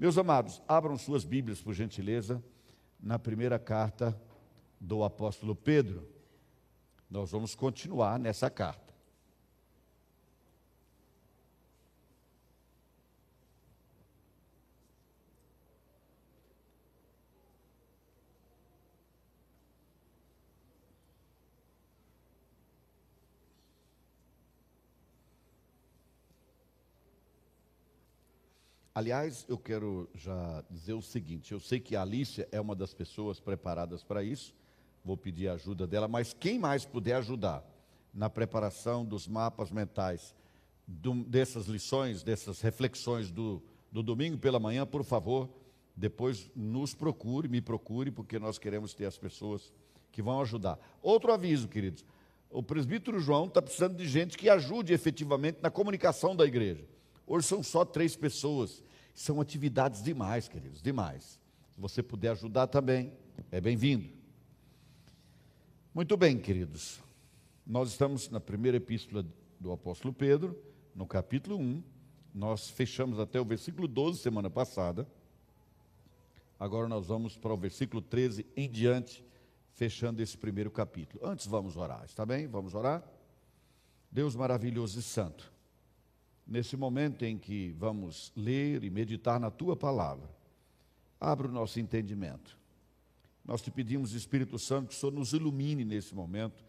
Meus amados, abram suas Bíblias, por gentileza, na primeira carta do apóstolo Pedro. Nós vamos continuar nessa carta. Aliás, eu quero já dizer o seguinte: eu sei que a Alicia é uma das pessoas preparadas para isso, vou pedir a ajuda dela, mas quem mais puder ajudar na preparação dos mapas mentais do, dessas lições, dessas reflexões do, do domingo pela manhã, por favor, depois nos procure, me procure, porque nós queremos ter as pessoas que vão ajudar. Outro aviso, queridos: o presbítero João está precisando de gente que ajude efetivamente na comunicação da igreja. Hoje são só três pessoas. São atividades demais, queridos, demais. Se você puder ajudar também, é bem-vindo. Muito bem, queridos. Nós estamos na primeira epístola do apóstolo Pedro, no capítulo 1. Nós fechamos até o versículo 12 semana passada. Agora nós vamos para o versículo 13 em diante, fechando esse primeiro capítulo. Antes vamos orar, está bem? Vamos orar? Deus maravilhoso e santo nesse momento em que vamos ler e meditar na tua palavra, abra o nosso entendimento. Nós te pedimos, Espírito Santo, que o Senhor nos ilumine nesse momento,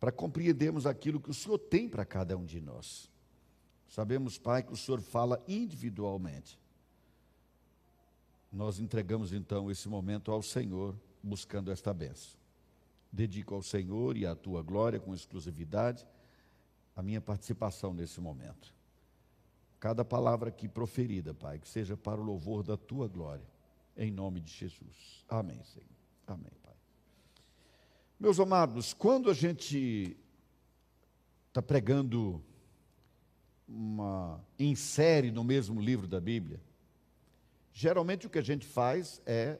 para compreendermos aquilo que o Senhor tem para cada um de nós. Sabemos, Pai, que o Senhor fala individualmente. Nós entregamos então esse momento ao Senhor, buscando esta benção. Dedico ao Senhor e à tua glória com exclusividade a minha participação nesse momento. Cada palavra aqui proferida, Pai, que seja para o louvor da tua glória, em nome de Jesus. Amém, Senhor. Amém, Pai. Meus amados, quando a gente está pregando uma série no mesmo livro da Bíblia, geralmente o que a gente faz é,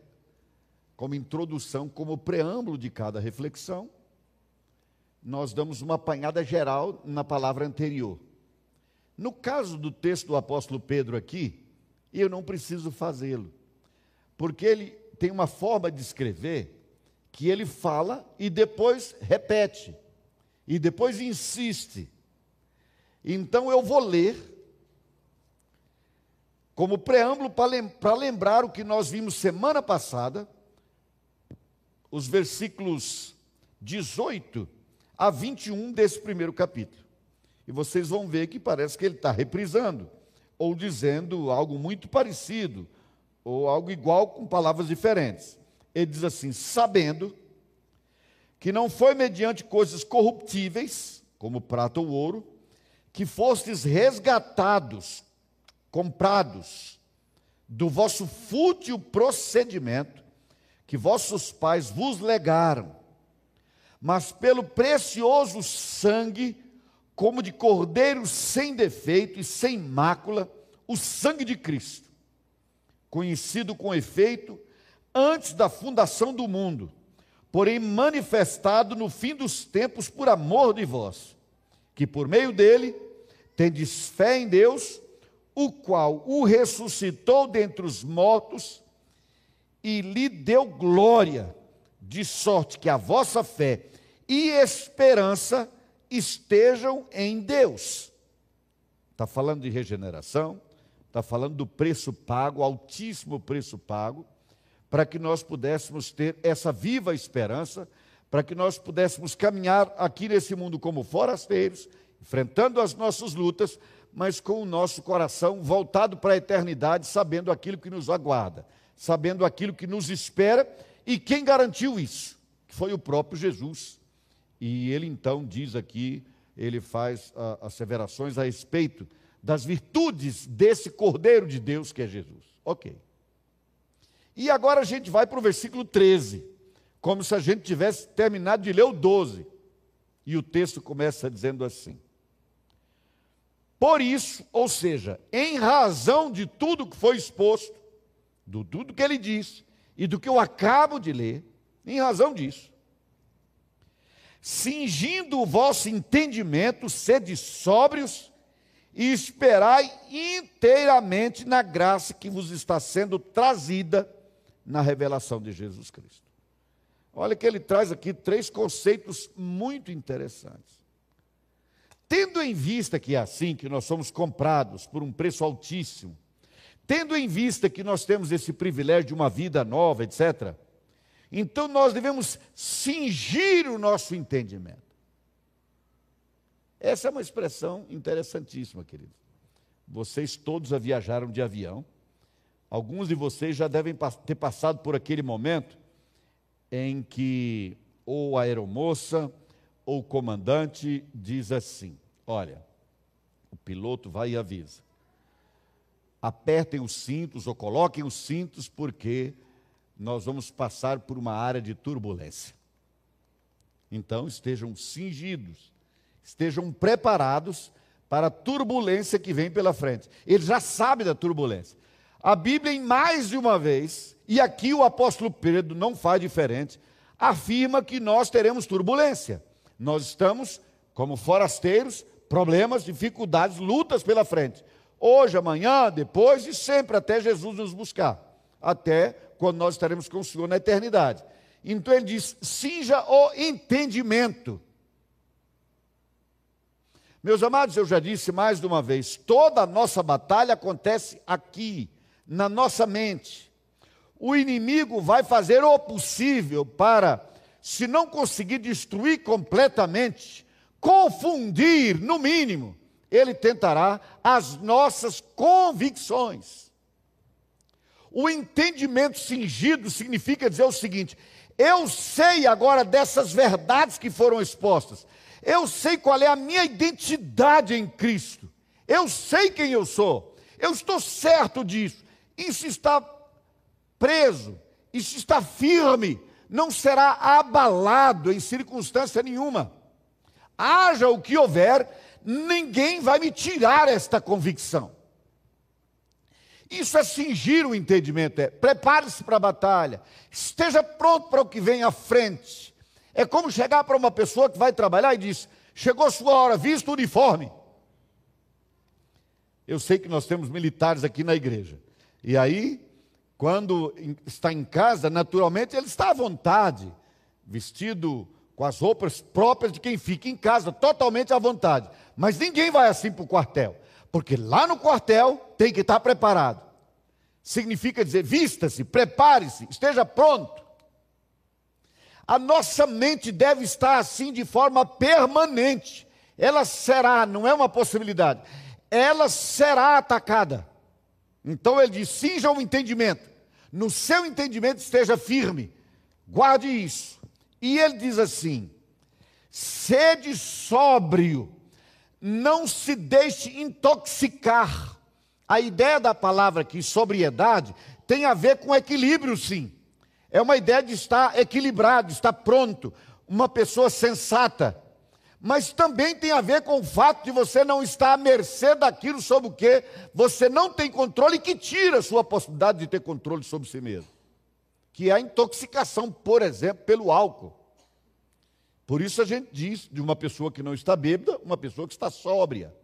como introdução, como preâmbulo de cada reflexão, nós damos uma apanhada geral na palavra anterior. No caso do texto do apóstolo Pedro aqui, eu não preciso fazê-lo, porque ele tem uma forma de escrever que ele fala e depois repete, e depois insiste. Então eu vou ler, como preâmbulo para lembrar o que nós vimos semana passada, os versículos 18 a 21 desse primeiro capítulo. E vocês vão ver que parece que ele está reprisando, ou dizendo algo muito parecido, ou algo igual com palavras diferentes. Ele diz assim: sabendo que não foi mediante coisas corruptíveis, como prata ou ouro, que fostes resgatados, comprados, do vosso fútil procedimento que vossos pais vos legaram, mas pelo precioso sangue como de cordeiro sem defeito e sem mácula, o sangue de Cristo, conhecido com efeito antes da fundação do mundo, porém manifestado no fim dos tempos por amor de vós, que por meio dele tendes fé em Deus, o qual o ressuscitou dentre os mortos e lhe deu glória, de sorte que a vossa fé e esperança estejam em Deus. Está falando de regeneração, está falando do preço pago, altíssimo preço pago, para que nós pudéssemos ter essa viva esperança, para que nós pudéssemos caminhar aqui nesse mundo como forasteiros, enfrentando as nossas lutas, mas com o nosso coração voltado para a eternidade, sabendo aquilo que nos aguarda, sabendo aquilo que nos espera e quem garantiu isso, que foi o próprio Jesus. E ele então diz aqui, ele faz uh, asseverações a respeito das virtudes desse Cordeiro de Deus que é Jesus. Ok. E agora a gente vai para o versículo 13, como se a gente tivesse terminado de ler o 12. E o texto começa dizendo assim: Por isso, ou seja, em razão de tudo que foi exposto, do tudo que ele disse e do que eu acabo de ler, em razão disso, cingindo o vosso entendimento, sede sóbrios e esperai inteiramente na graça que vos está sendo trazida na revelação de Jesus Cristo. Olha que ele traz aqui três conceitos muito interessantes. Tendo em vista que é assim que nós somos comprados por um preço altíssimo, tendo em vista que nós temos esse privilégio de uma vida nova, etc., então nós devemos cingir o nosso entendimento. Essa é uma expressão interessantíssima, querido. Vocês todos já viajaram de avião. Alguns de vocês já devem ter passado por aquele momento em que ou a aeromoça ou o comandante diz assim: Olha, o piloto vai e avisa. Apertem os cintos ou coloquem os cintos, porque nós vamos passar por uma área de turbulência. Então estejam cingidos estejam preparados para a turbulência que vem pela frente. Ele já sabe da turbulência. A Bíblia, em mais de uma vez, e aqui o apóstolo Pedro não faz diferente, afirma que nós teremos turbulência. Nós estamos, como forasteiros, problemas, dificuldades, lutas pela frente. Hoje, amanhã, depois e sempre, até Jesus nos buscar. Até quando nós estaremos com o Senhor na eternidade. Então ele diz: cinja o entendimento. Meus amados, eu já disse mais de uma vez: toda a nossa batalha acontece aqui, na nossa mente. O inimigo vai fazer o possível para, se não conseguir destruir completamente, confundir, no mínimo, ele tentará as nossas convicções. O entendimento cingido significa dizer o seguinte: eu sei agora dessas verdades que foram expostas, eu sei qual é a minha identidade em Cristo. Eu sei quem eu sou. Eu estou certo disso. Isso está preso, isso está firme, não será abalado em circunstância nenhuma. Haja o que houver, ninguém vai me tirar esta convicção. Isso é cingir o entendimento, é prepare-se para a batalha, esteja pronto para o que vem à frente. É como chegar para uma pessoa que vai trabalhar e diz: Chegou sua hora, visto o uniforme. Eu sei que nós temos militares aqui na igreja. E aí, quando está em casa, naturalmente ele está à vontade, vestido com as roupas próprias de quem fica em casa, totalmente à vontade. Mas ninguém vai assim para o quartel, porque lá no quartel tem que estar preparado. Significa dizer, vista-se, prepare-se, esteja pronto. A nossa mente deve estar assim de forma permanente. Ela será, não é uma possibilidade, ela será atacada. Então ele diz: cinja o entendimento, no seu entendimento esteja firme, guarde isso. E ele diz assim: sede sóbrio, não se deixe intoxicar. A ideia da palavra aqui, sobriedade, tem a ver com equilíbrio, sim. É uma ideia de estar equilibrado, estar pronto, uma pessoa sensata. Mas também tem a ver com o fato de você não estar à mercê daquilo sobre o que você não tem controle e que tira a sua possibilidade de ter controle sobre si mesmo. Que é a intoxicação, por exemplo, pelo álcool. Por isso a gente diz de uma pessoa que não está bêbada, uma pessoa que está sóbria.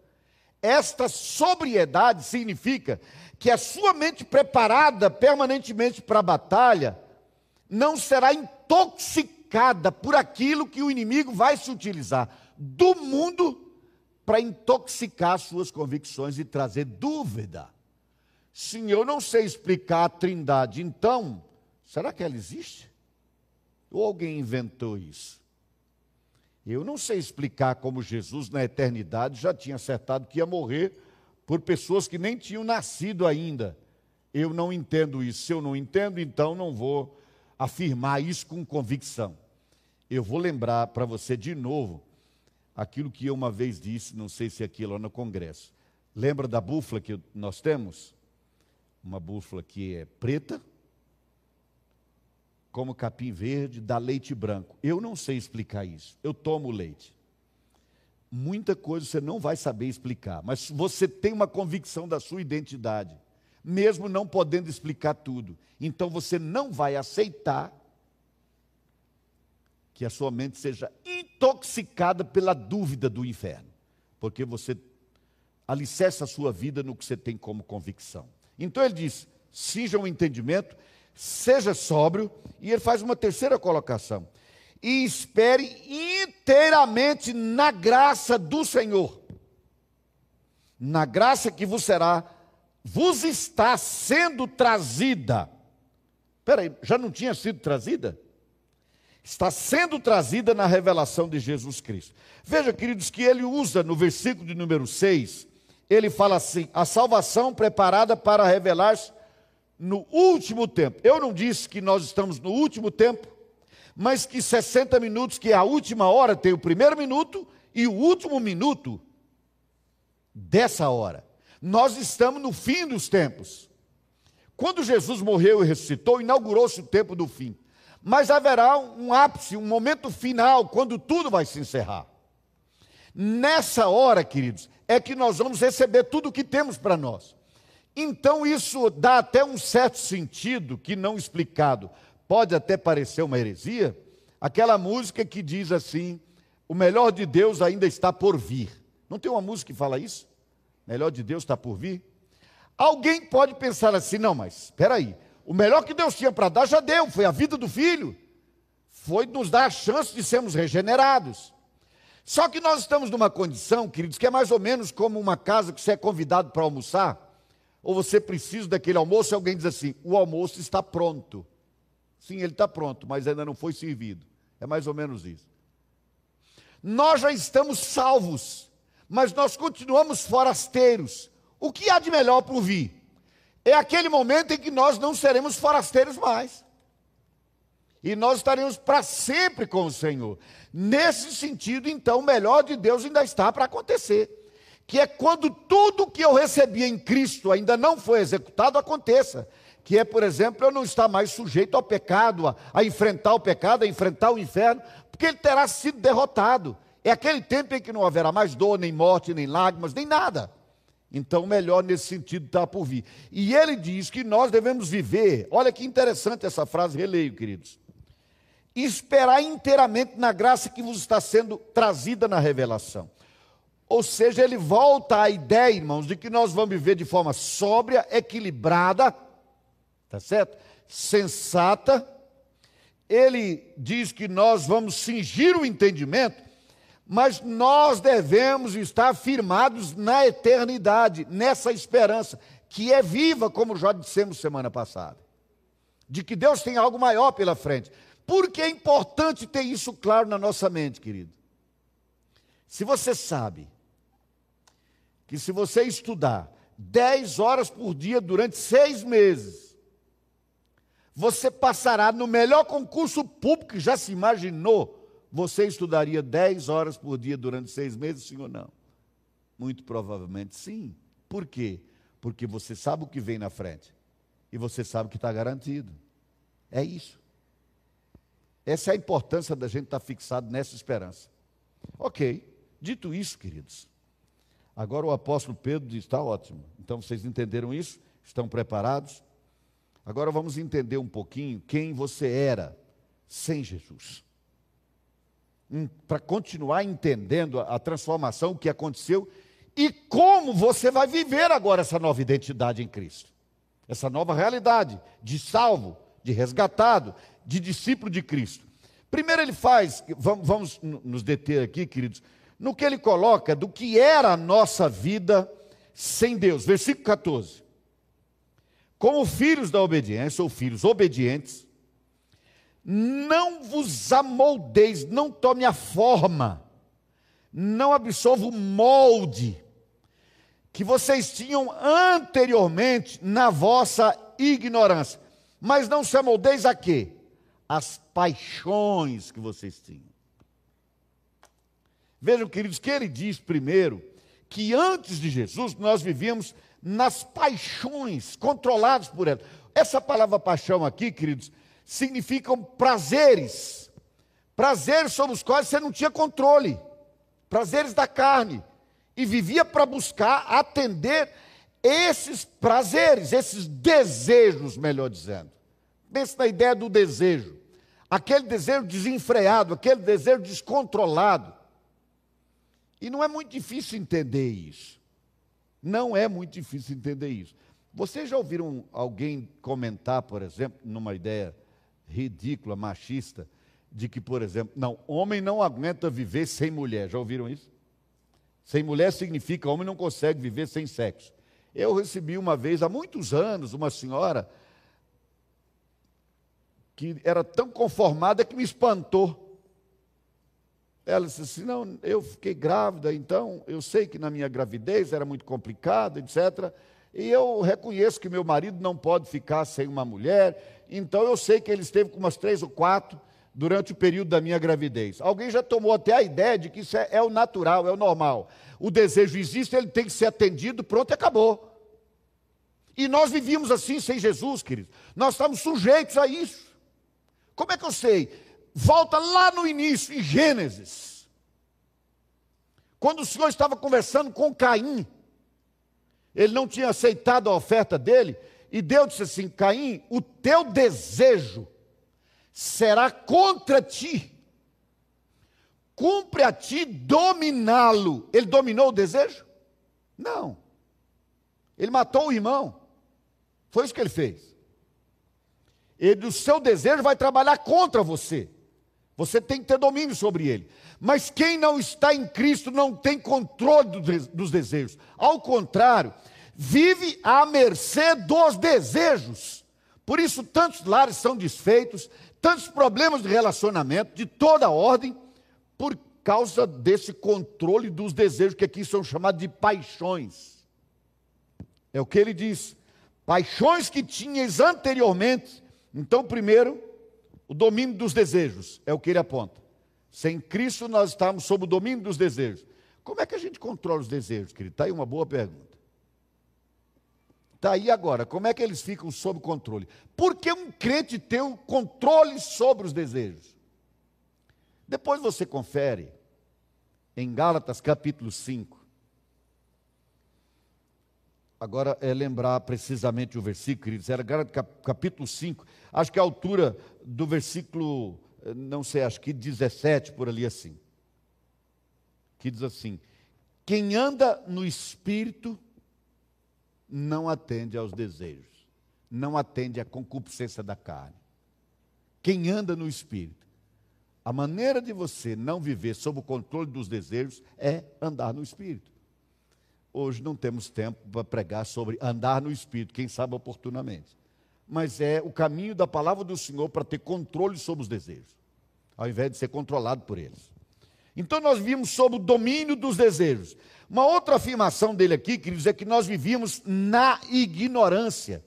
Esta sobriedade significa que a sua mente preparada permanentemente para a batalha, não será intoxicada por aquilo que o inimigo vai se utilizar do mundo para intoxicar suas convicções e trazer dúvida. Sim, eu não sei explicar a Trindade, então, será que ela existe? Ou alguém inventou isso? Eu não sei explicar como Jesus, na eternidade, já tinha acertado que ia morrer por pessoas que nem tinham nascido ainda. Eu não entendo isso. Se eu não entendo, então não vou afirmar isso com convicção. Eu vou lembrar para você de novo aquilo que eu uma vez disse, não sei se aqui lá no congresso. Lembra da búfala que nós temos? Uma búfala que é preta, como capim verde, dá leite branco. Eu não sei explicar isso. Eu tomo leite. Muita coisa você não vai saber explicar, mas você tem uma convicção da sua identidade mesmo não podendo explicar tudo. Então você não vai aceitar que a sua mente seja intoxicada pela dúvida do inferno, porque você alicerce a sua vida no que você tem como convicção. Então ele diz: cinja o entendimento, seja sóbrio, e ele faz uma terceira colocação: e espere inteiramente na graça do Senhor. Na graça que vos será, vos está sendo trazida. Espera aí, já não tinha sido trazida? Está sendo trazida na revelação de Jesus Cristo. Veja, queridos, que ele usa no versículo de número 6, ele fala assim: a salvação preparada para revelar-se no último tempo. Eu não disse que nós estamos no último tempo, mas que 60 minutos, que é a última hora, tem o primeiro minuto e o último minuto dessa hora. Nós estamos no fim dos tempos. Quando Jesus morreu e ressuscitou, inaugurou-se o tempo do fim. Mas haverá um ápice, um momento final, quando tudo vai se encerrar. Nessa hora, queridos, é que nós vamos receber tudo o que temos para nós. Então, isso dá até um certo sentido, que não explicado, pode até parecer uma heresia, aquela música que diz assim: o melhor de Deus ainda está por vir. Não tem uma música que fala isso? Melhor de Deus está por vir? Alguém pode pensar assim: não, mas espera aí, o melhor que Deus tinha para dar já deu, foi a vida do filho, foi nos dar a chance de sermos regenerados. Só que nós estamos numa condição, queridos, que é mais ou menos como uma casa que você é convidado para almoçar, ou você precisa daquele almoço e alguém diz assim: o almoço está pronto. Sim, ele está pronto, mas ainda não foi servido. É mais ou menos isso. Nós já estamos salvos, mas nós continuamos forasteiros. O que há de melhor por vir? É aquele momento em que nós não seremos forasteiros mais. E nós estaremos para sempre com o Senhor. Nesse sentido, então, o melhor de Deus ainda está para acontecer. Que é quando tudo que eu recebi em Cristo ainda não foi executado, aconteça que é, por exemplo, eu não estar mais sujeito ao pecado, a, a, enfrentar o pecado, a enfrentar o inferno, porque ele terá sido derrotado. É aquele tempo em que não haverá mais dor, nem morte, nem lágrimas, nem nada. Então, melhor nesse sentido está por vir. E ele diz que nós devemos viver, olha que interessante essa frase, releio, queridos. Esperar inteiramente na graça que vos está sendo trazida na revelação. Ou seja, ele volta à ideia, irmãos, de que nós vamos viver de forma sóbria, equilibrada, Tá certo? Sensata. Ele diz que nós vamos cingir o entendimento, mas nós devemos estar firmados na eternidade, nessa esperança, que é viva, como já dissemos semana passada, de que Deus tem algo maior pela frente. Por que é importante ter isso claro na nossa mente, querido? Se você sabe que se você estudar 10 horas por dia durante seis meses, você passará no melhor concurso público que já se imaginou. Você estudaria 10 horas por dia durante seis meses, sim ou não? Muito provavelmente sim. Por quê? Porque você sabe o que vem na frente. E você sabe que está garantido. É isso. Essa é a importância da gente estar tá fixado nessa esperança. Ok, dito isso, queridos, agora o apóstolo Pedro diz: está ótimo. Então vocês entenderam isso? Estão preparados? Agora vamos entender um pouquinho quem você era sem Jesus. Hum, Para continuar entendendo a, a transformação que aconteceu e como você vai viver agora essa nova identidade em Cristo. Essa nova realidade de salvo, de resgatado, de discípulo de Cristo. Primeiro ele faz, vamos, vamos nos deter aqui, queridos, no que ele coloca do que era a nossa vida sem Deus. Versículo 14. Como filhos da obediência, ou filhos obedientes, não vos amoldeis, não tome a forma, não absorva o molde que vocês tinham anteriormente na vossa ignorância. Mas não se amoldeis a quê? As paixões que vocês tinham. Vejam, queridos, que ele diz primeiro que antes de Jesus nós vivíamos nas paixões, controlados por ela. Essa palavra paixão aqui, queridos, significam prazeres. Prazeres sobre os quais você não tinha controle. Prazeres da carne. E vivia para buscar atender esses prazeres, esses desejos, melhor dizendo. Pense na ideia do desejo. Aquele desejo desenfreado, aquele desejo descontrolado. E não é muito difícil entender isso. Não é muito difícil entender isso. Vocês já ouviram alguém comentar, por exemplo, numa ideia ridícula, machista, de que, por exemplo, não, homem não aguenta viver sem mulher. Já ouviram isso? Sem mulher significa homem não consegue viver sem sexo. Eu recebi uma vez, há muitos anos, uma senhora que era tão conformada que me espantou. Ela disse assim: Não, eu fiquei grávida, então eu sei que na minha gravidez era muito complicado, etc. E eu reconheço que meu marido não pode ficar sem uma mulher, então eu sei que ele esteve com umas três ou quatro durante o período da minha gravidez. Alguém já tomou até a ideia de que isso é, é o natural, é o normal. O desejo existe, ele tem que ser atendido, pronto e acabou. E nós vivíamos assim sem Jesus, queridos. Nós estamos sujeitos a isso. Como é que eu sei? Volta lá no início, em Gênesis. Quando o Senhor estava conversando com Caim, ele não tinha aceitado a oferta dele, e Deus disse assim: Caim, o teu desejo será contra ti. Cumpre a ti dominá-lo. Ele dominou o desejo? Não. Ele matou o irmão. Foi isso que ele fez. Ele, o seu desejo vai trabalhar contra você. Você tem que ter domínio sobre ele. Mas quem não está em Cristo não tem controle dos desejos. Ao contrário, vive à mercê dos desejos. Por isso, tantos lares são desfeitos, tantos problemas de relacionamento, de toda ordem, por causa desse controle dos desejos, que aqui são chamados de paixões. É o que ele diz. Paixões que tinhas anteriormente. Então, primeiro, o domínio dos desejos, é o que ele aponta. Sem Cristo nós estamos sob o domínio dos desejos. Como é que a gente controla os desejos, querido? Está aí uma boa pergunta. Está aí agora, como é que eles ficam sob controle? Por que um crente tem um controle sobre os desejos? Depois você confere em Gálatas capítulo 5. Agora é lembrar precisamente o versículo, queridos, era capítulo 5, acho que a altura do versículo, eh, não sei, acho que 17, por ali assim. Que diz assim: Quem anda no espírito não atende aos desejos, não atende à concupiscência da carne. Quem anda no espírito, a maneira de você não viver sob o controle dos desejos é andar no espírito. Hoje não temos tempo para pregar sobre andar no Espírito, quem sabe oportunamente. Mas é o caminho da palavra do Senhor para ter controle sobre os desejos, ao invés de ser controlado por eles. Então nós vimos sob o domínio dos desejos. Uma outra afirmação dele aqui, queridos, é que nós vivíamos na ignorância,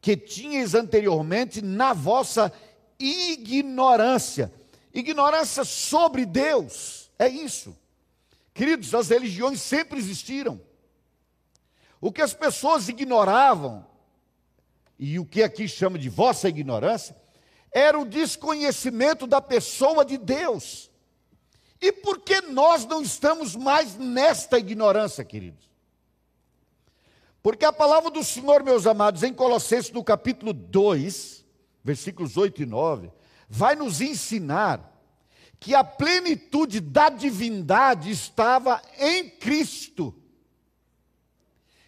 que tinhas anteriormente na vossa ignorância. Ignorância sobre Deus, é isso. Queridos, as religiões sempre existiram. O que as pessoas ignoravam, e o que aqui chama de vossa ignorância, era o desconhecimento da pessoa de Deus. E por que nós não estamos mais nesta ignorância, queridos? Porque a palavra do Senhor, meus amados, em Colossenses no capítulo 2, versículos 8 e 9, vai nos ensinar que a plenitude da divindade estava em Cristo.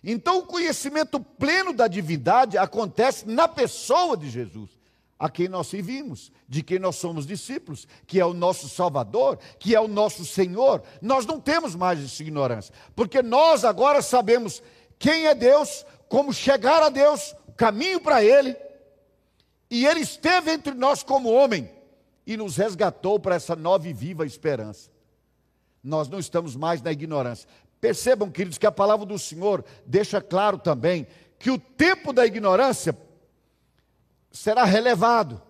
Então, o conhecimento pleno da divindade acontece na pessoa de Jesus, a quem nós servimos, de quem nós somos discípulos, que é o nosso Salvador, que é o nosso Senhor. Nós não temos mais essa ignorância, porque nós agora sabemos quem é Deus, como chegar a Deus, o caminho para Ele, e Ele esteve entre nós como homem e nos resgatou para essa nova e viva esperança. Nós não estamos mais na ignorância. Percebam, queridos, que a palavra do Senhor deixa claro também que o tempo da ignorância será relevado.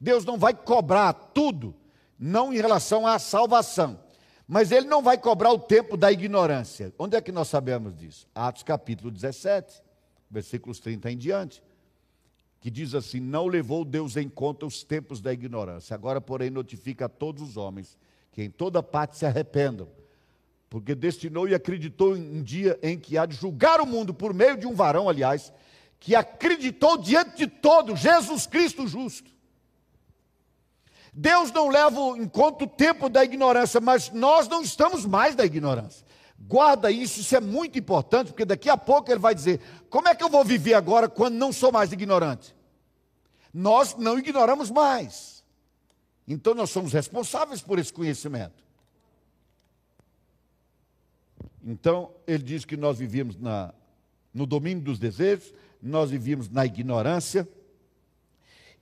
Deus não vai cobrar tudo, não em relação à salvação, mas Ele não vai cobrar o tempo da ignorância. Onde é que nós sabemos disso? Atos capítulo 17, versículos 30 em diante, que diz assim: Não levou Deus em conta os tempos da ignorância, agora, porém, notifica a todos os homens que em toda parte se arrependam porque destinou e acreditou em um dia em que há de julgar o mundo por meio de um varão, aliás, que acreditou diante de todo, Jesus Cristo justo. Deus não leva em conta o tempo da ignorância, mas nós não estamos mais da ignorância. Guarda isso, isso é muito importante, porque daqui a pouco ele vai dizer: como é que eu vou viver agora quando não sou mais ignorante? Nós não ignoramos mais. Então nós somos responsáveis por esse conhecimento. Então, ele diz que nós vivíamos na, no domínio dos desejos, nós vivíamos na ignorância,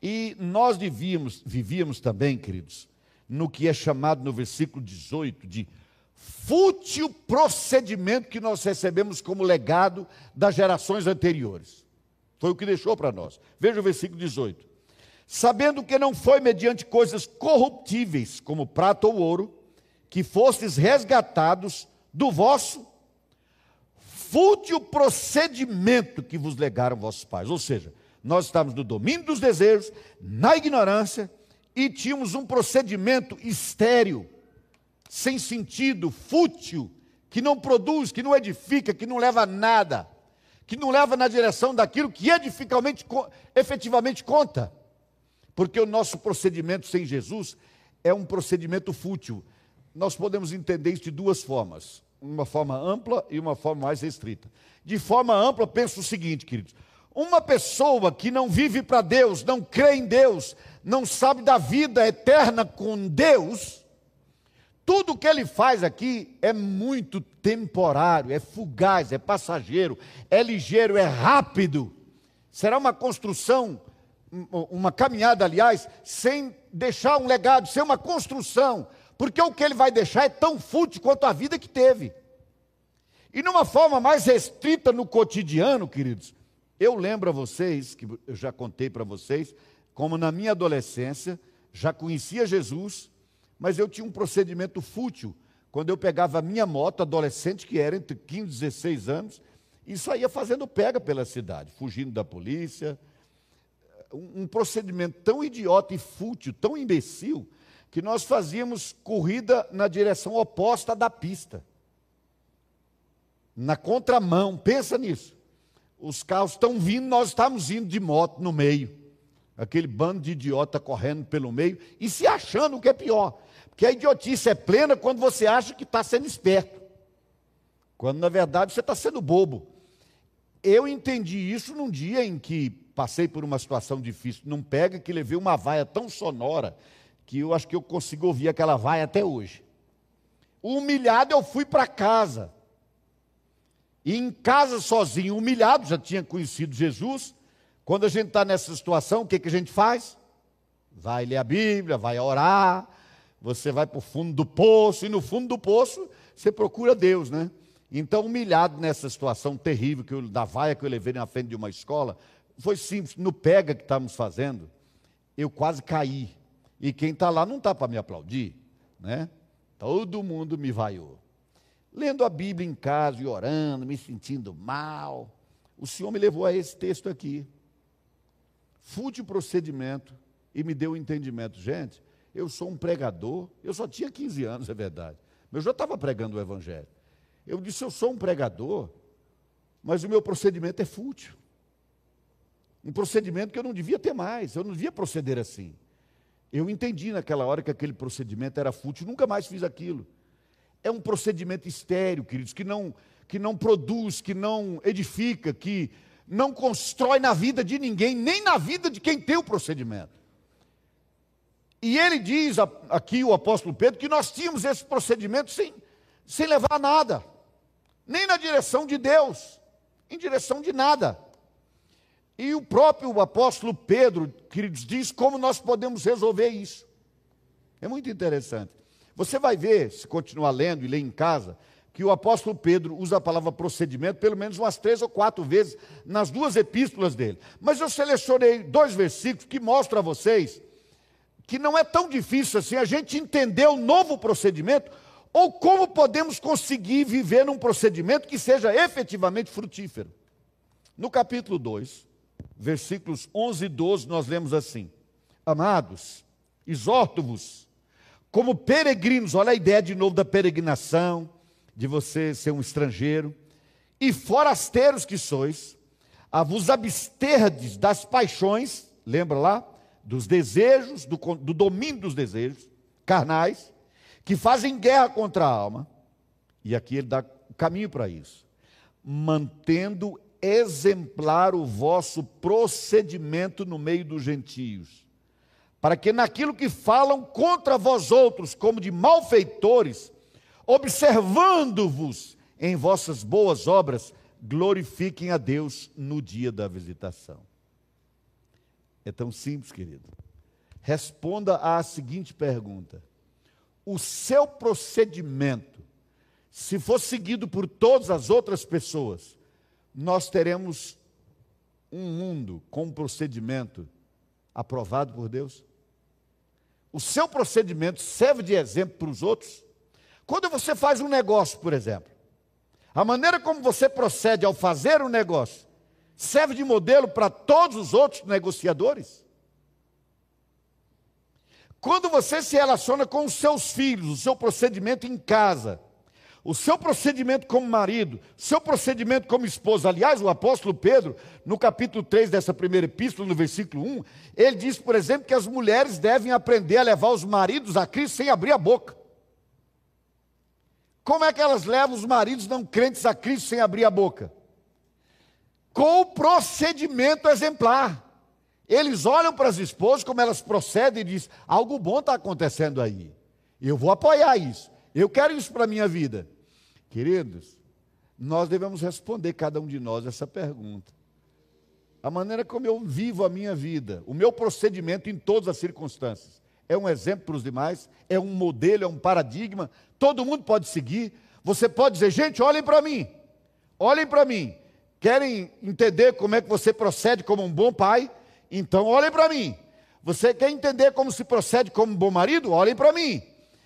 e nós vivíamos, vivíamos também, queridos, no que é chamado no versículo 18 de fútil procedimento que nós recebemos como legado das gerações anteriores. Foi o que deixou para nós. Veja o versículo 18. Sabendo que não foi mediante coisas corruptíveis, como prata ou ouro, que fostes resgatados do vosso fútil procedimento que vos legaram vossos pais. Ou seja, nós estávamos no domínio dos desejos, na ignorância, e tínhamos um procedimento estéril, sem sentido, fútil, que não produz, que não edifica, que não leva a nada, que não leva na direção daquilo que edificalmente, efetivamente conta. Porque o nosso procedimento sem Jesus é um procedimento fútil. Nós podemos entender isso de duas formas, uma forma ampla e uma forma mais restrita. De forma ampla, penso o seguinte, queridos: uma pessoa que não vive para Deus, não crê em Deus, não sabe da vida eterna com Deus, tudo que ele faz aqui é muito temporário, é fugaz, é passageiro, é ligeiro, é rápido. Será uma construção, uma caminhada, aliás, sem deixar um legado, sem uma construção, porque o que ele vai deixar é tão fútil quanto a vida que teve. E numa forma mais restrita no cotidiano, queridos, eu lembro a vocês, que eu já contei para vocês, como na minha adolescência, já conhecia Jesus, mas eu tinha um procedimento fútil. Quando eu pegava a minha moto, adolescente, que era entre 15 e 16 anos, e saía fazendo pega pela cidade, fugindo da polícia. Um, um procedimento tão idiota e fútil, tão imbecil, que nós fazíamos corrida na direção oposta da pista. Na contramão, pensa nisso os carros estão vindo, nós estamos indo de moto no meio. Aquele bando de idiota correndo pelo meio e se achando o que é pior. Porque a idiotice é plena quando você acha que está sendo esperto. Quando na verdade você está sendo bobo. Eu entendi isso num dia em que passei por uma situação difícil. Não pega que levei uma vaia tão sonora que eu acho que eu consigo ouvir aquela vaia até hoje. Humilhado eu fui para casa. E em casa sozinho, humilhado, já tinha conhecido Jesus. Quando a gente está nessa situação, o que, que a gente faz? Vai ler a Bíblia, vai orar, você vai para o fundo do poço, e no fundo do poço você procura Deus, né? Então, humilhado nessa situação terrível que eu, da vaia que eu levei na frente de uma escola, foi simples, no pega que estávamos fazendo, eu quase caí. E quem está lá não está para me aplaudir, né? Todo mundo me vaiou lendo a Bíblia em casa e orando, me sentindo mal. O Senhor me levou a esse texto aqui. Fútil procedimento e me deu o um entendimento. Gente, eu sou um pregador, eu só tinha 15 anos, é verdade. Mas eu já estava pregando o Evangelho. Eu disse: eu sou um pregador, mas o meu procedimento é fútil. Um procedimento que eu não devia ter mais, eu não devia proceder assim. Eu entendi naquela hora que aquele procedimento era fútil, nunca mais fiz aquilo. É um procedimento estéreo, queridos, que não, que não produz, que não edifica, que não constrói na vida de ninguém, nem na vida de quem tem o procedimento. E ele diz aqui, o apóstolo Pedro, que nós tínhamos esse procedimento sem, sem levar a nada, nem na direção de Deus, em direção de nada. E o próprio apóstolo Pedro, queridos, diz como nós podemos resolver isso. É muito interessante. Você vai ver, se continuar lendo e ler em casa, que o apóstolo Pedro usa a palavra procedimento pelo menos umas três ou quatro vezes nas duas epístolas dele. Mas eu selecionei dois versículos que mostram a vocês que não é tão difícil assim a gente entender o novo procedimento ou como podemos conseguir viver num procedimento que seja efetivamente frutífero. No capítulo 2, versículos 11 e 12, nós lemos assim: Amados, exorto-vos como peregrinos, olha a ideia de novo da peregrinação, de você ser um estrangeiro, e forasteiros que sois, a vos absterdes das paixões, lembra lá? Dos desejos, do, do domínio dos desejos carnais, que fazem guerra contra a alma. E aqui ele dá o caminho para isso. Mantendo exemplar o vosso procedimento no meio dos gentios, para que naquilo que falam contra vós outros, como de malfeitores, observando-vos em vossas boas obras, glorifiquem a Deus no dia da visitação. É tão simples, querido. Responda à seguinte pergunta: o seu procedimento, se for seguido por todas as outras pessoas, nós teremos um mundo com um procedimento aprovado por Deus? O seu procedimento serve de exemplo para os outros? Quando você faz um negócio, por exemplo, a maneira como você procede ao fazer o um negócio serve de modelo para todos os outros negociadores? Quando você se relaciona com os seus filhos, o seu procedimento em casa, o seu procedimento como marido, seu procedimento como esposa. Aliás, o apóstolo Pedro, no capítulo 3 dessa primeira epístola, no versículo 1, ele diz, por exemplo, que as mulheres devem aprender a levar os maridos a Cristo sem abrir a boca. Como é que elas levam os maridos não crentes a Cristo sem abrir a boca? Com o procedimento exemplar. Eles olham para as esposas, como elas procedem e dizem: algo bom está acontecendo aí. Eu vou apoiar isso. Eu quero isso para a minha vida. Queridos, nós devemos responder, cada um de nós, essa pergunta. A maneira como eu vivo a minha vida, o meu procedimento em todas as circunstâncias, é um exemplo para os demais, é um modelo, é um paradigma, todo mundo pode seguir. Você pode dizer, gente, olhem para mim, olhem para mim. Querem entender como é que você procede como um bom pai? Então olhem para mim. Você quer entender como se procede como um bom marido? Olhem para mim.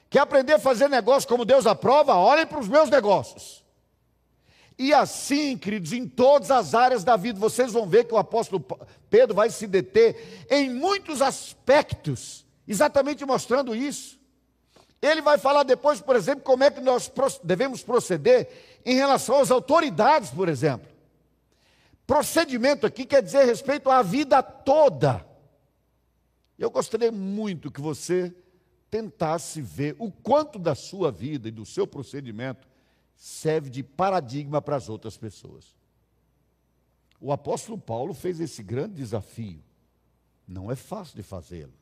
Quer aprender a fazer negócio como Deus aprova? Olhem para os meus negócios. E assim, queridos, em todas as áreas da vida, vocês vão ver que o apóstolo Pedro vai se deter em muitos aspectos, exatamente mostrando isso. Ele vai falar depois, por exemplo, como é que nós devemos proceder em relação às autoridades, por exemplo. Procedimento aqui quer dizer respeito à vida toda. Eu gostaria muito que você tentasse ver o quanto da sua vida e do seu procedimento serve de paradigma para as outras pessoas. O apóstolo Paulo fez esse grande desafio. Não é fácil de fazê-lo.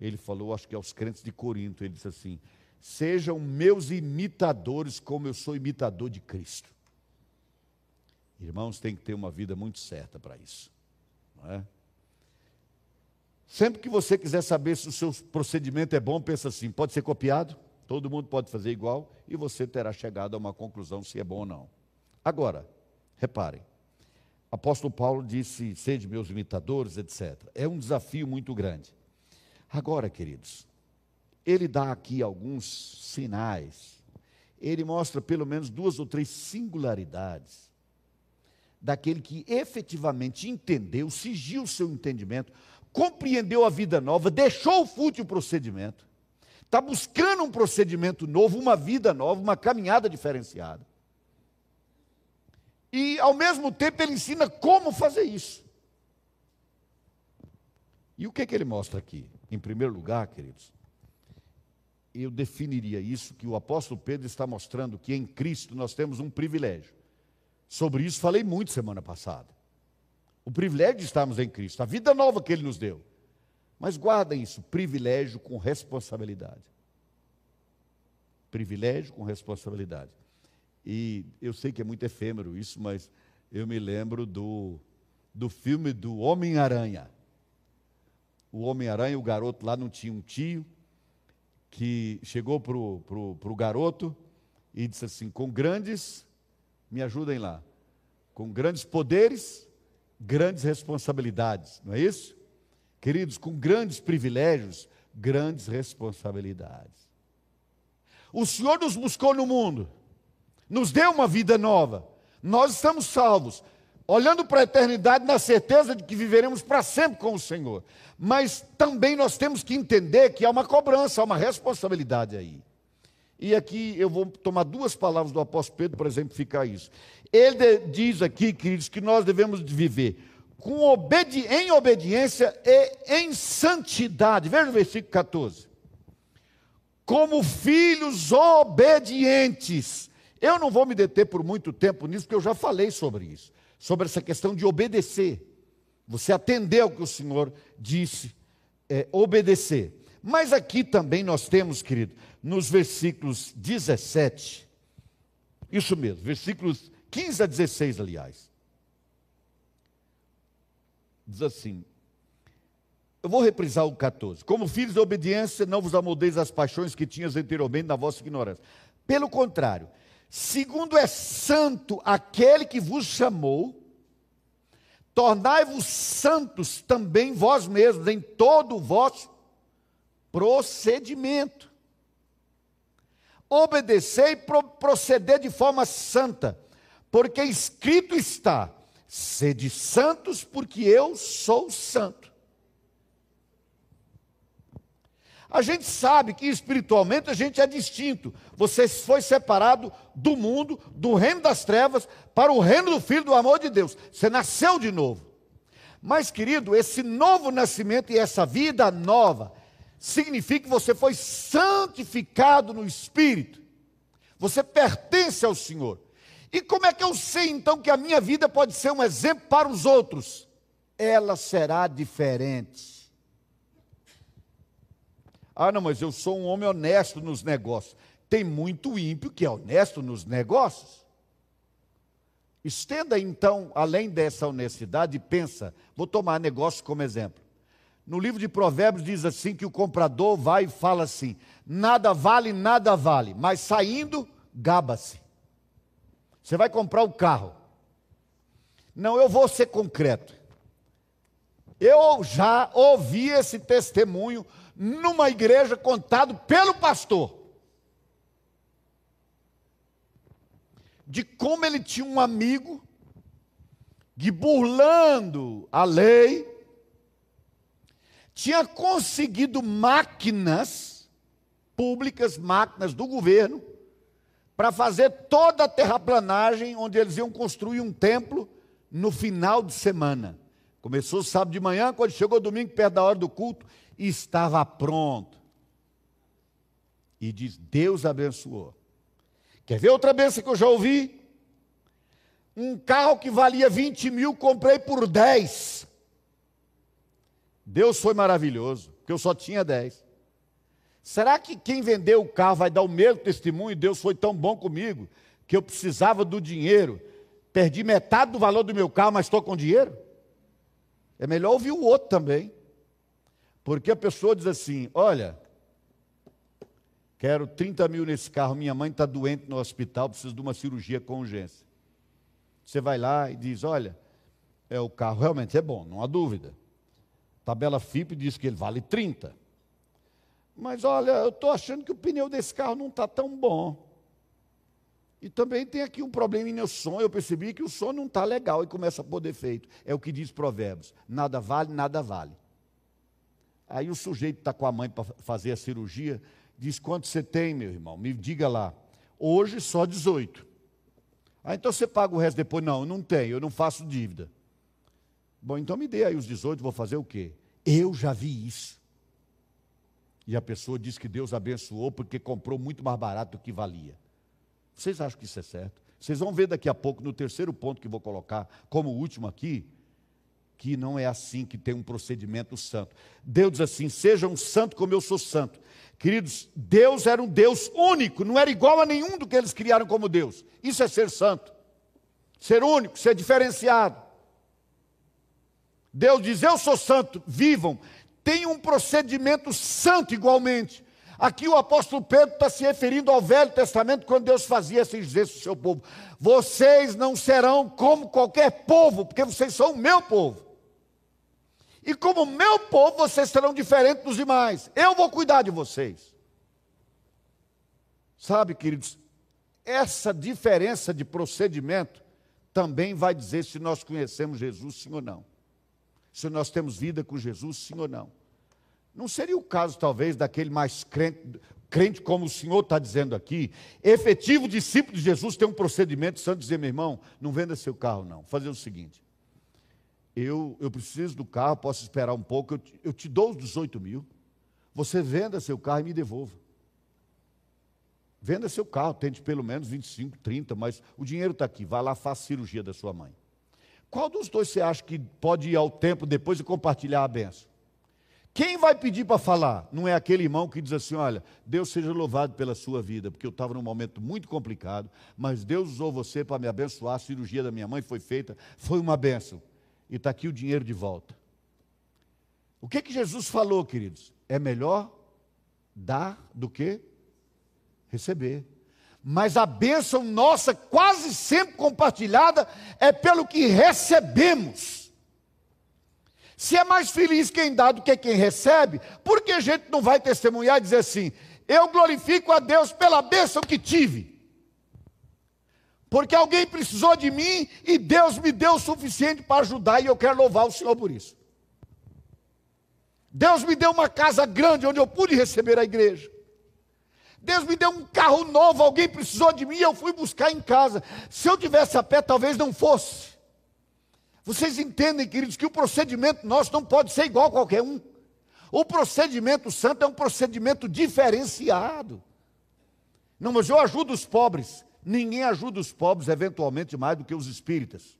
Ele falou, acho que aos crentes de Corinto, ele disse assim: Sejam meus imitadores, como eu sou imitador de Cristo. Irmãos, tem que ter uma vida muito certa para isso. Não é? Sempre que você quiser saber se o seu procedimento é bom, pensa assim: pode ser copiado, todo mundo pode fazer igual, e você terá chegado a uma conclusão se é bom ou não. Agora, reparem, apóstolo Paulo disse: sede meus imitadores, etc. É um desafio muito grande. Agora, queridos, ele dá aqui alguns sinais, ele mostra pelo menos duas ou três singularidades daquele que efetivamente entendeu, sigiu o seu entendimento, compreendeu a vida nova, deixou o fútil procedimento, está buscando um procedimento novo, uma vida nova, uma caminhada diferenciada. E, ao mesmo tempo, ele ensina como fazer isso. E o que, que ele mostra aqui? Em primeiro lugar, queridos, eu definiria isso que o apóstolo Pedro está mostrando que em Cristo nós temos um privilégio. Sobre isso falei muito semana passada. O privilégio de estarmos em Cristo, a vida nova que Ele nos deu. Mas guardem isso, privilégio com responsabilidade. Privilégio com responsabilidade. E eu sei que é muito efêmero isso, mas eu me lembro do, do filme do Homem-Aranha. O Homem-Aranha, o garoto lá não tinha um tio, que chegou para o garoto e disse assim: com grandes, me ajudem lá, com grandes poderes grandes responsabilidades, não é isso? Queridos, com grandes privilégios, grandes responsabilidades. O Senhor nos buscou no mundo, nos deu uma vida nova, nós estamos salvos, olhando para a eternidade na certeza de que viveremos para sempre com o Senhor. Mas também nós temos que entender que há uma cobrança, há uma responsabilidade aí. E aqui eu vou tomar duas palavras do apóstolo Pedro para exemplificar isso. Ele diz aqui, queridos, que nós devemos viver com obedi em obediência e em santidade. Veja o versículo 14. Como filhos obedientes, Eu não vou me deter por muito tempo nisso, porque eu já falei sobre isso, sobre essa questão de obedecer. Você atender ao que o Senhor disse, é, obedecer. Mas aqui também nós temos, querido, nos versículos 17, isso mesmo, versículos 15 a 16, aliás. Diz assim: eu vou reprisar o 14. Como filhos de obediência, não vos amoldeis as paixões que tinhas anteriormente na vossa ignorância. Pelo contrário, segundo é santo aquele que vos chamou, tornai-vos santos também vós mesmos em todo o vosso procedimento. Obedecer e pro proceder de forma santa, porque escrito está: sede santos, porque eu sou santo. A gente sabe que espiritualmente a gente é distinto. Você foi separado do mundo, do reino das trevas, para o reino do Filho do amor de Deus. Você nasceu de novo. Mas, querido, esse novo nascimento e essa vida nova significa que você foi santificado no Espírito. Você pertence ao Senhor. E como é que eu sei então que a minha vida pode ser um exemplo para os outros? Ela será diferente. Ah, não, mas eu sou um homem honesto nos negócios. Tem muito ímpio que é honesto nos negócios. Estenda então, além dessa honestidade, pensa, vou tomar negócio como exemplo. No livro de Provérbios diz assim que o comprador vai e fala assim: nada vale, nada vale, mas saindo, gaba-se. Você vai comprar o um carro. Não, eu vou ser concreto. Eu já ouvi esse testemunho numa igreja contado pelo pastor. De como ele tinha um amigo que, burlando a lei, tinha conseguido máquinas públicas, máquinas do governo, para fazer toda a terraplanagem, onde eles iam construir um templo no final de semana. Começou sábado de manhã, quando chegou domingo, perto da hora do culto, estava pronto. E diz: Deus abençoou. Quer ver outra benção que eu já ouvi? Um carro que valia 20 mil, comprei por 10. Deus foi maravilhoso, porque eu só tinha 10. Será que quem vendeu o carro vai dar o mesmo testemunho? Deus foi tão bom comigo que eu precisava do dinheiro. Perdi metade do valor do meu carro, mas estou com dinheiro? É melhor ouvir o outro também. Porque a pessoa diz assim: olha, quero 30 mil nesse carro, minha mãe está doente no hospital, preciso de uma cirurgia com urgência. Você vai lá e diz: olha, é, o carro realmente é bom, não há dúvida. Tabela FIP diz que ele vale 30. Mas olha, eu estou achando que o pneu desse carro não está tão bom. E também tem aqui um problema no som. Eu percebi que o som não está legal e começa a pôr defeito. É o que diz Provérbios: nada vale, nada vale. Aí o sujeito está com a mãe para fazer a cirurgia, diz: Quanto você tem, meu irmão? Me diga lá. Hoje só 18. Ah, então você paga o resto depois? Não, eu não tenho, eu não faço dívida. Bom, então me dê aí os 18, vou fazer o quê? Eu já vi isso. E a pessoa diz que Deus abençoou porque comprou muito mais barato do que valia. Vocês acham que isso é certo? Vocês vão ver daqui a pouco, no terceiro ponto que vou colocar, como último aqui, que não é assim que tem um procedimento santo. Deus diz assim: sejam santo como eu sou santo. Queridos, Deus era um Deus único, não era igual a nenhum do que eles criaram como Deus. Isso é ser santo. Ser único, ser diferenciado. Deus diz: Eu sou santo, vivam. Tem um procedimento santo igualmente. Aqui o apóstolo Pedro está se referindo ao Velho Testamento, quando Deus fazia esses gestos ao seu povo. Vocês não serão como qualquer povo, porque vocês são o meu povo. E como meu povo, vocês serão diferentes dos demais. Eu vou cuidar de vocês. Sabe, queridos, essa diferença de procedimento também vai dizer se nós conhecemos Jesus, sim ou não. Se nós temos vida com Jesus, sim ou não. Não seria o caso, talvez, daquele mais crente, crente como o Senhor está dizendo aqui, efetivo discípulo de Jesus, ter um procedimento santo, dizer, meu irmão, não venda seu carro, não. Fazer o seguinte: eu, eu preciso do carro, posso esperar um pouco, eu te, eu te dou os 18 mil, você venda seu carro e me devolva. Venda seu carro, tente pelo menos 25, 30, mas o dinheiro está aqui, vai lá, faça cirurgia da sua mãe. Qual dos dois você acha que pode ir ao tempo depois e compartilhar a benção? Quem vai pedir para falar? Não é aquele irmão que diz assim: olha, Deus seja louvado pela sua vida, porque eu estava num momento muito complicado, mas Deus usou você para me abençoar. A cirurgia da minha mãe foi feita, foi uma benção. E está aqui o dinheiro de volta. O que, que Jesus falou, queridos? É melhor dar do que receber. Mas a bênção nossa, quase sempre compartilhada, é pelo que recebemos. Se é mais feliz quem dá do que quem recebe, por que a gente não vai testemunhar e dizer assim: eu glorifico a Deus pela bênção que tive? Porque alguém precisou de mim e Deus me deu o suficiente para ajudar e eu quero louvar o Senhor por isso. Deus me deu uma casa grande onde eu pude receber a igreja. Deus me deu um carro novo, alguém precisou de mim, eu fui buscar em casa. Se eu tivesse a pé, talvez não fosse. Vocês entendem, queridos, que o procedimento nosso não pode ser igual a qualquer um. O procedimento santo é um procedimento diferenciado. Não, mas eu ajudo os pobres. Ninguém ajuda os pobres, eventualmente, mais do que os espíritas.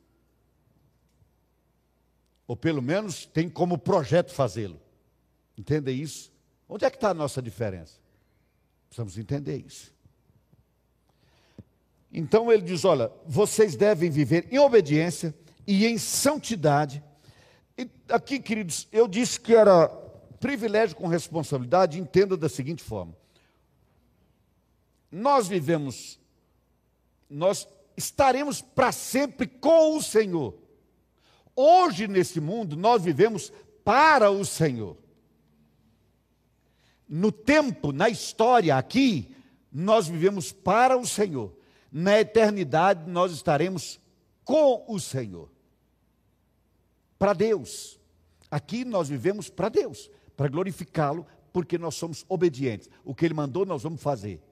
Ou pelo menos tem como projeto fazê-lo. Entendem isso? Onde é que está a nossa diferença? Precisamos entender isso. Então ele diz: olha, vocês devem viver em obediência e em santidade. E aqui, queridos, eu disse que era privilégio com responsabilidade, entenda da seguinte forma: nós vivemos, nós estaremos para sempre com o Senhor. Hoje, nesse mundo, nós vivemos para o Senhor no tempo, na história aqui, nós vivemos para o Senhor. Na eternidade, nós estaremos com o Senhor. Para Deus. Aqui nós vivemos para Deus, para glorificá-lo, porque nós somos obedientes. O que Ele mandou, nós vamos fazer.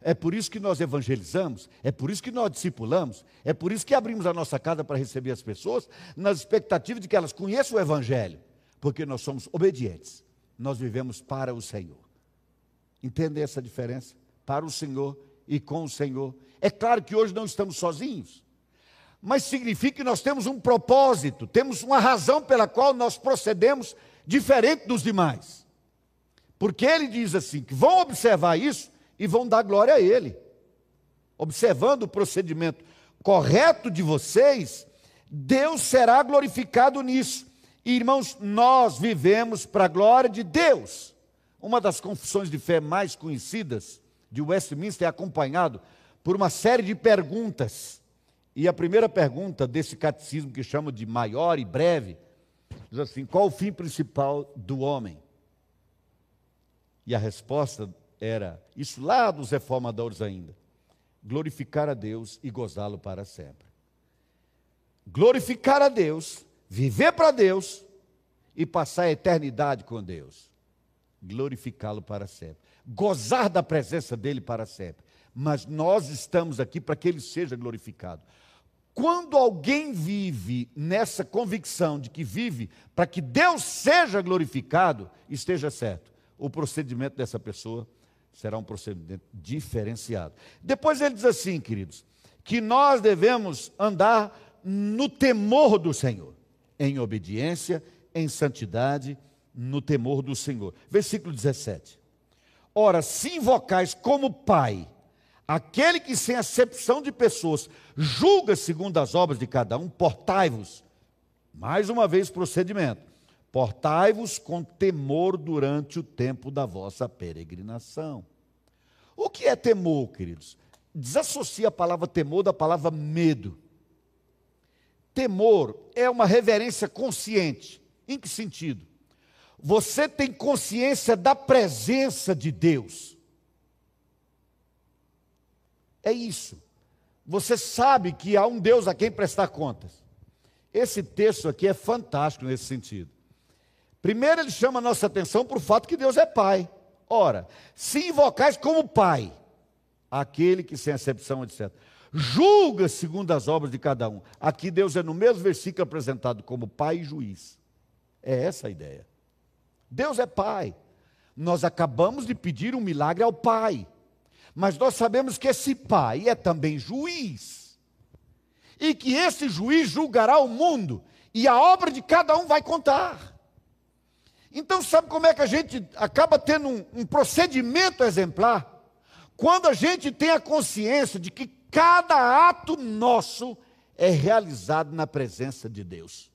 É por isso que nós evangelizamos, é por isso que nós discipulamos, é por isso que abrimos a nossa casa para receber as pessoas, nas expectativas de que elas conheçam o Evangelho, porque nós somos obedientes nós vivemos para o Senhor. Entende essa diferença? Para o Senhor e com o Senhor. É claro que hoje não estamos sozinhos, mas significa que nós temos um propósito, temos uma razão pela qual nós procedemos diferente dos demais. Porque ele diz assim: que vão observar isso e vão dar glória a Ele. Observando o procedimento correto de vocês, Deus será glorificado nisso. Irmãos, nós vivemos para a glória de Deus. Uma das confissões de fé mais conhecidas de Westminster é acompanhado por uma série de perguntas. E a primeira pergunta desse catecismo, que chama de maior e breve, diz assim: qual o fim principal do homem? E a resposta era, isso lá dos reformadores ainda: glorificar a Deus e gozá-lo para sempre. Glorificar a Deus viver para Deus e passar a eternidade com Deus. Glorificá-lo para sempre. Gozar da presença dele para sempre. Mas nós estamos aqui para que ele seja glorificado. Quando alguém vive nessa convicção de que vive para que Deus seja glorificado, esteja certo, o procedimento dessa pessoa será um procedimento diferenciado. Depois ele diz assim, queridos, que nós devemos andar no temor do Senhor em obediência, em santidade, no temor do Senhor. Versículo 17. Ora, se invocais como Pai, aquele que sem acepção de pessoas julga segundo as obras de cada um, portai-vos. Mais uma vez, procedimento. Portai-vos com temor durante o tempo da vossa peregrinação. O que é temor, queridos? Desassocia a palavra temor da palavra medo. Temor é uma reverência consciente. Em que sentido? Você tem consciência da presença de Deus. É isso. Você sabe que há um Deus a quem prestar contas. Esse texto aqui é fantástico nesse sentido. Primeiro, ele chama a nossa atenção para o fato que Deus é Pai. Ora, se invocais como Pai, aquele que sem acepção, etc julga segundo as obras de cada um. Aqui Deus é no mesmo versículo apresentado como Pai e juiz. É essa a ideia. Deus é Pai. Nós acabamos de pedir um milagre ao Pai. Mas nós sabemos que esse pai é também juiz. E que esse juiz julgará o mundo. E a obra de cada um vai contar. Então, sabe como é que a gente acaba tendo um, um procedimento exemplar? Quando a gente tem a consciência de que cada ato nosso é realizado na presença de Deus.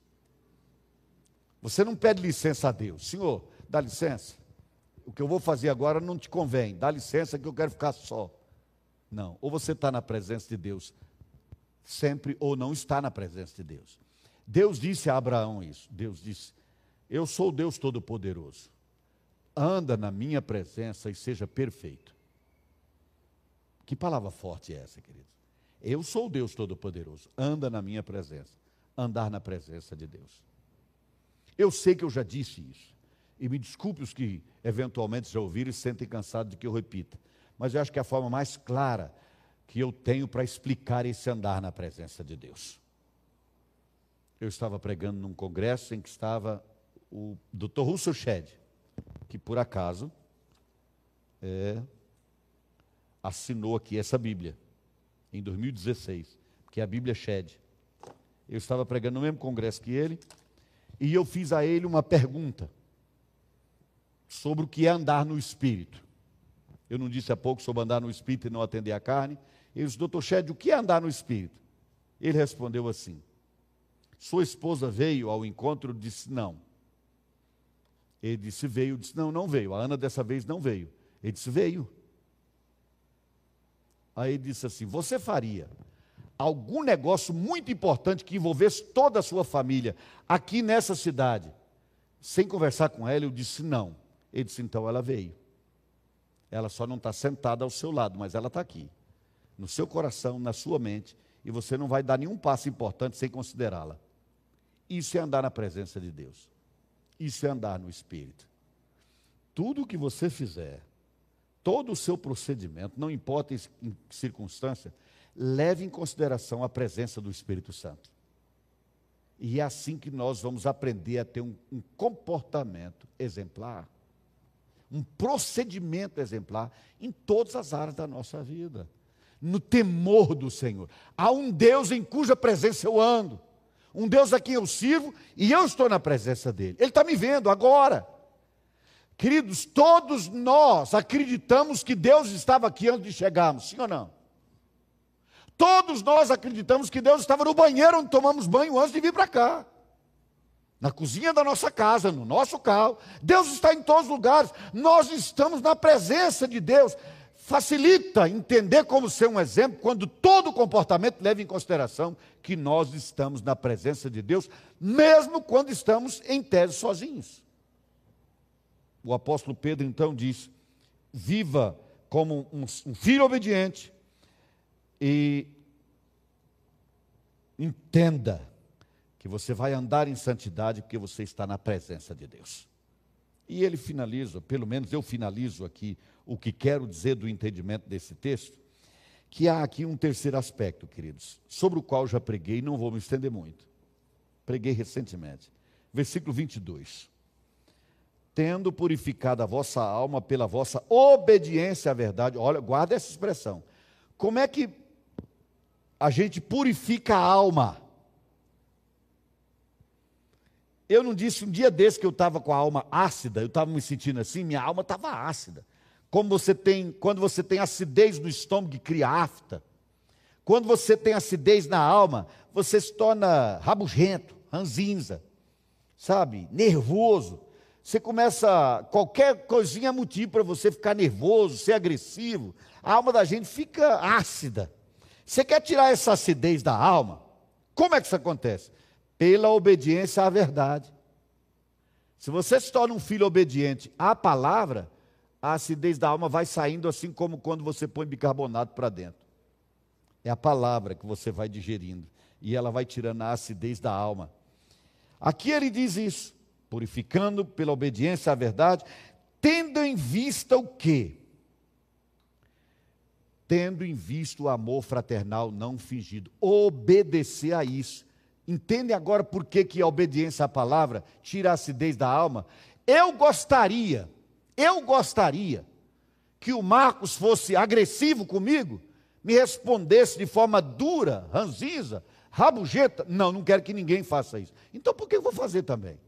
Você não pede licença a Deus, Senhor, dá licença. O que eu vou fazer agora não te convém, dá licença que eu quero ficar só. Não, ou você está na presença de Deus sempre, ou não está na presença de Deus. Deus disse a Abraão isso. Deus disse: Eu sou Deus Todo-Poderoso. Anda na minha presença e seja perfeito. Que palavra forte é essa, queridos? Eu sou Deus Todo-Poderoso. Anda na minha presença. Andar na presença de Deus. Eu sei que eu já disse isso. E me desculpe os que eventualmente já ouviram e sentem cansados de que eu repita. Mas eu acho que é a forma mais clara que eu tenho para explicar esse andar na presença de Deus. Eu estava pregando num congresso em que estava o Dr. Russell Shedd, que por acaso é, assinou aqui essa Bíblia, em 2016, que é a Bíblia Shed. Eu estava pregando no mesmo congresso que ele, e eu fiz a ele uma pergunta sobre o que é andar no Espírito. Eu não disse há pouco sobre andar no Espírito e não atender a carne. Eu disse, doutor Shed, o que é andar no Espírito? Ele respondeu assim: Sua esposa veio ao encontro? Disse, não. Ele disse, veio. Disse, não, não veio. A Ana dessa vez não veio. Ele disse, veio. Aí ele disse assim: Você faria algum negócio muito importante que envolvesse toda a sua família aqui nessa cidade? Sem conversar com ela, eu disse: Não. Ele disse: Então ela veio. Ela só não está sentada ao seu lado, mas ela está aqui, no seu coração, na sua mente, e você não vai dar nenhum passo importante sem considerá-la. Isso é andar na presença de Deus. Isso é andar no Espírito. Tudo o que você fizer, todo o seu procedimento, não importa em circunstância, leve em consideração a presença do Espírito Santo. E é assim que nós vamos aprender a ter um, um comportamento exemplar, um procedimento exemplar em todas as áreas da nossa vida. No temor do Senhor. Há um Deus em cuja presença eu ando. Um Deus a quem eu sirvo e eu estou na presença dele. Ele está me vendo agora. Queridos, todos nós acreditamos que Deus estava aqui antes de chegarmos, sim ou não? Todos nós acreditamos que Deus estava no banheiro onde tomamos banho antes de vir para cá. Na cozinha da nossa casa, no nosso carro. Deus está em todos os lugares. Nós estamos na presença de Deus. Facilita entender como ser um exemplo quando todo comportamento leva em consideração que nós estamos na presença de Deus, mesmo quando estamos em tese sozinhos. O apóstolo Pedro então diz: viva como um, um filho obediente e entenda que você vai andar em santidade porque você está na presença de Deus. E ele finaliza, pelo menos eu finalizo aqui o que quero dizer do entendimento desse texto, que há aqui um terceiro aspecto, queridos, sobre o qual já preguei, não vou me estender muito. Preguei recentemente. Versículo 22 tendo purificado a vossa alma pela vossa obediência à verdade. Olha, guarda essa expressão. Como é que a gente purifica a alma? Eu não disse um dia desse que eu estava com a alma ácida, eu estava me sentindo assim, minha alma estava ácida. Como você tem, quando você tem acidez no estômago que cria afta. Quando você tem acidez na alma, você se torna rabugento, ranzinza, sabe? Nervoso. Você começa, qualquer coisinha é motivo para você ficar nervoso, ser agressivo. A alma da gente fica ácida. Você quer tirar essa acidez da alma? Como é que isso acontece? Pela obediência à verdade. Se você se torna um filho obediente à palavra, a acidez da alma vai saindo assim como quando você põe bicarbonato para dentro. É a palavra que você vai digerindo e ela vai tirando a acidez da alma. Aqui ele diz isso purificando pela obediência à verdade, tendo em vista o quê? Tendo em vista o amor fraternal não fingido. Obedecer a isso. Entende agora por que, que a obediência à palavra tira a acidez da alma? Eu gostaria, eu gostaria que o Marcos fosse agressivo comigo, me respondesse de forma dura, ranzinza, rabugenta. Não, não quero que ninguém faça isso. Então por que eu vou fazer também?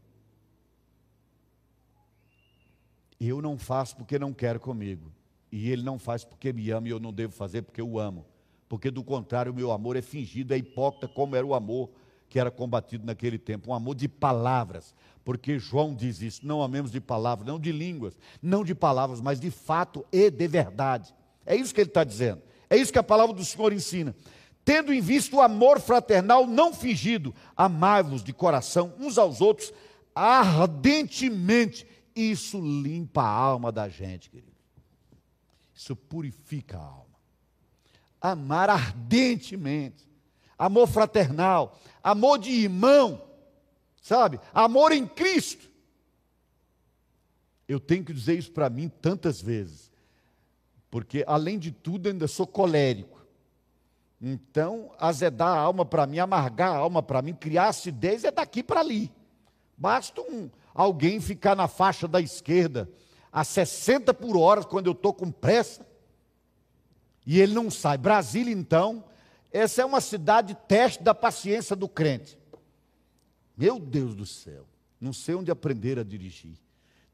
Eu não faço porque não quero comigo. E ele não faz porque me ama e eu não devo fazer porque eu amo. Porque do contrário, o meu amor é fingido, é hipócrita, como era o amor que era combatido naquele tempo. Um amor de palavras. Porque João diz isso: não amemos de palavras, não de línguas, não de palavras, mas de fato e de verdade. É isso que ele está dizendo. É isso que a palavra do Senhor ensina. Tendo em vista o amor fraternal não fingido, amai-vos de coração uns aos outros ardentemente, isso limpa a alma da gente, querido. Isso purifica a alma. Amar ardentemente. Amor fraternal. Amor de irmão. Sabe? Amor em Cristo. Eu tenho que dizer isso para mim tantas vezes. Porque, além de tudo, ainda sou colérico. Então, azedar a alma para mim, amargar a alma para mim, criar acidez é daqui para ali. Basta um, alguém ficar na faixa da esquerda a 60 por hora quando eu estou com pressa e ele não sai. Brasília, então, essa é uma cidade teste da paciência do crente. Meu Deus do céu, não sei onde aprender a dirigir.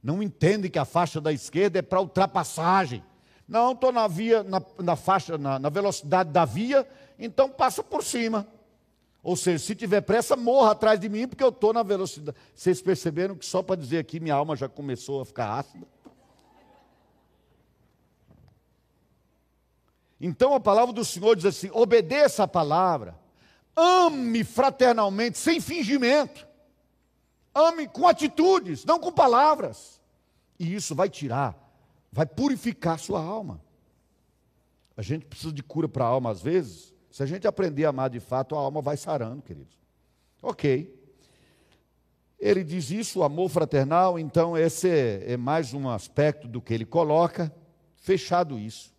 Não entende que a faixa da esquerda é para ultrapassagem. Não, estou na via, na, na faixa, na, na velocidade da via, então passa por cima. Ou seja, se tiver pressa, morra atrás de mim, porque eu estou na velocidade. Vocês perceberam que só para dizer aqui, minha alma já começou a ficar ácida? Então a palavra do Senhor diz assim: obedeça a palavra, ame fraternalmente, sem fingimento, ame com atitudes, não com palavras, e isso vai tirar, vai purificar sua alma. A gente precisa de cura para a alma às vezes, se a gente aprender a amar de fato, a alma vai sarando, queridos. Ok. Ele diz isso, o amor fraternal, então esse é, é mais um aspecto do que ele coloca. Fechado isso,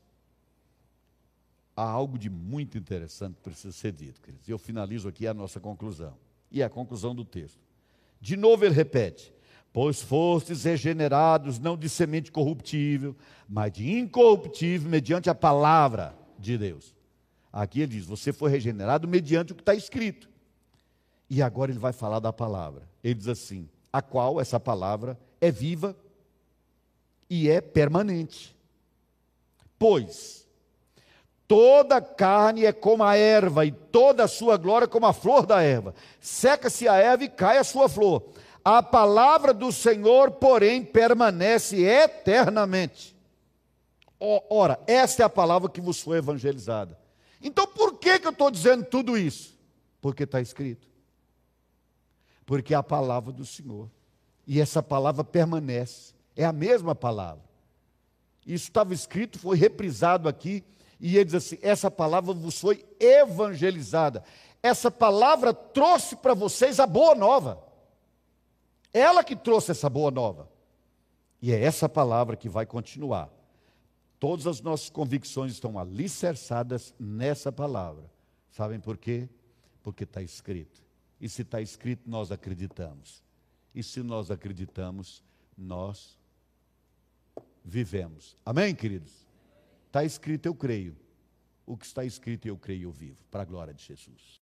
há algo de muito interessante que precisa ser dito, queridos. Eu finalizo aqui a nossa conclusão. E a conclusão do texto. De novo ele repete: Pois fostes regenerados não de semente corruptível, mas de incorruptível, mediante a palavra de Deus. Aqui ele diz: Você foi regenerado mediante o que está escrito. E agora ele vai falar da palavra. Ele diz assim: A qual essa palavra é viva e é permanente. Pois toda carne é como a erva, e toda a sua glória como a flor da erva. Seca-se a erva e cai a sua flor. A palavra do Senhor, porém, permanece eternamente. Ora, esta é a palavra que vos foi evangelizada. Então por que, que eu estou dizendo tudo isso? Porque está escrito. Porque é a palavra do Senhor. E essa palavra permanece. É a mesma palavra. Isso estava escrito, foi reprisado aqui. E ele diz assim: essa palavra vos foi evangelizada. Essa palavra trouxe para vocês a boa nova. Ela que trouxe essa boa nova. E é essa palavra que vai continuar Todas as nossas convicções estão alicerçadas nessa palavra. Sabem por quê? Porque está escrito. E se está escrito, nós acreditamos. E se nós acreditamos, nós vivemos. Amém, queridos? Está escrito, eu creio. O que está escrito, eu creio, eu vivo. Para a glória de Jesus.